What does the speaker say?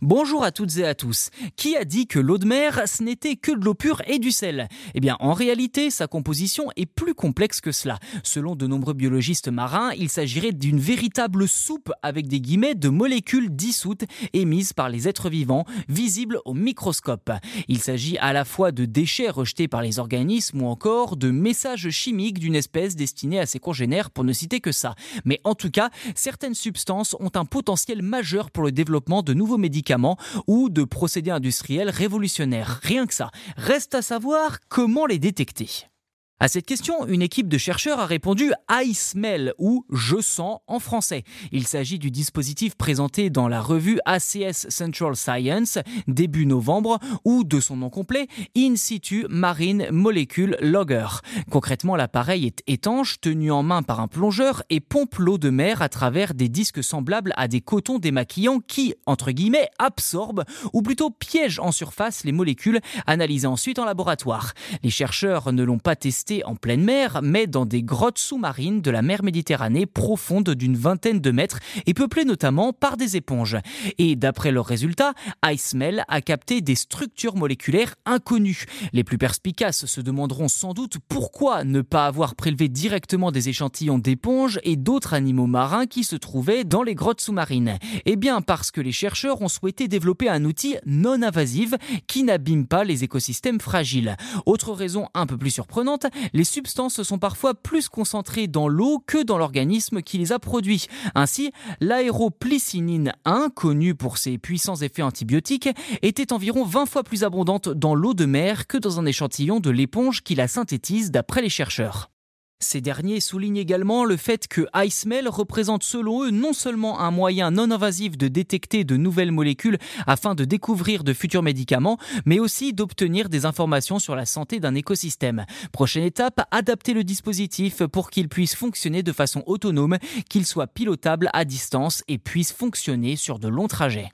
Bonjour à toutes et à tous. Qui a dit que l'eau de mer, ce n'était que de l'eau pure et du sel? Eh bien, en réalité, sa composition est plus complexe que cela. Selon de nombreux biologistes marins, il s'agirait d'une véritable soupe avec des guillemets de molécules dissoutes émises par les êtres vivants, visibles au microscope. Il s'agit à la fois de déchets rejetés par les organismes ou encore de messages chimiques d'une espèce destinée à ses congénères, pour ne citer que ça. Mais en tout cas, certaines substances ont un potentiel majeur pour le développement de nouveaux médicaments ou de procédés industriels révolutionnaires. Rien que ça. Reste à savoir comment les détecter. À cette question, une équipe de chercheurs a répondu I smell ou je sens en français. Il s'agit du dispositif présenté dans la revue ACS Central Science début novembre ou de son nom complet In situ Marine Molecule Logger. Concrètement, l'appareil est étanche, tenu en main par un plongeur et pompe l'eau de mer à travers des disques semblables à des cotons démaquillants qui, entre guillemets, absorbent ou plutôt piègent en surface les molécules analysées ensuite en laboratoire. Les chercheurs ne l'ont pas testé en pleine mer, mais dans des grottes sous-marines de la mer Méditerranée profonde d'une vingtaine de mètres et peuplées notamment par des éponges. Et d'après leurs résultats, IceMel a capté des structures moléculaires inconnues. Les plus perspicaces se demanderont sans doute pourquoi ne pas avoir prélevé directement des échantillons d'éponges et d'autres animaux marins qui se trouvaient dans les grottes sous-marines. Eh bien parce que les chercheurs ont souhaité développer un outil non invasif qui n'abîme pas les écosystèmes fragiles. Autre raison un peu plus surprenante, les substances sont parfois plus concentrées dans l'eau que dans l'organisme qui les a produits. Ainsi, l'aéroplycinine 1, connue pour ses puissants effets antibiotiques, était environ 20 fois plus abondante dans l'eau de mer que dans un échantillon de l'éponge qui la synthétise d'après les chercheurs. Ces derniers soulignent également le fait que iSmell représente selon eux non seulement un moyen non invasif de détecter de nouvelles molécules afin de découvrir de futurs médicaments, mais aussi d'obtenir des informations sur la santé d'un écosystème. Prochaine étape, adapter le dispositif pour qu'il puisse fonctionner de façon autonome, qu'il soit pilotable à distance et puisse fonctionner sur de longs trajets.